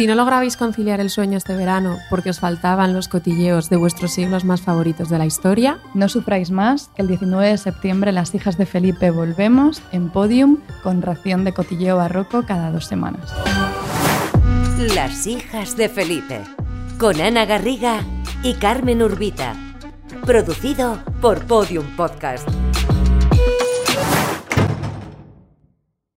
Si no lograbais conciliar el sueño este verano porque os faltaban los cotilleos de vuestros siglos más favoritos de la historia, no sufráis más. El 19 de septiembre las hijas de Felipe volvemos en Podium con ración de cotilleo barroco cada dos semanas. Las hijas de Felipe con Ana Garriga y Carmen Urbita. Producido por Podium Podcast.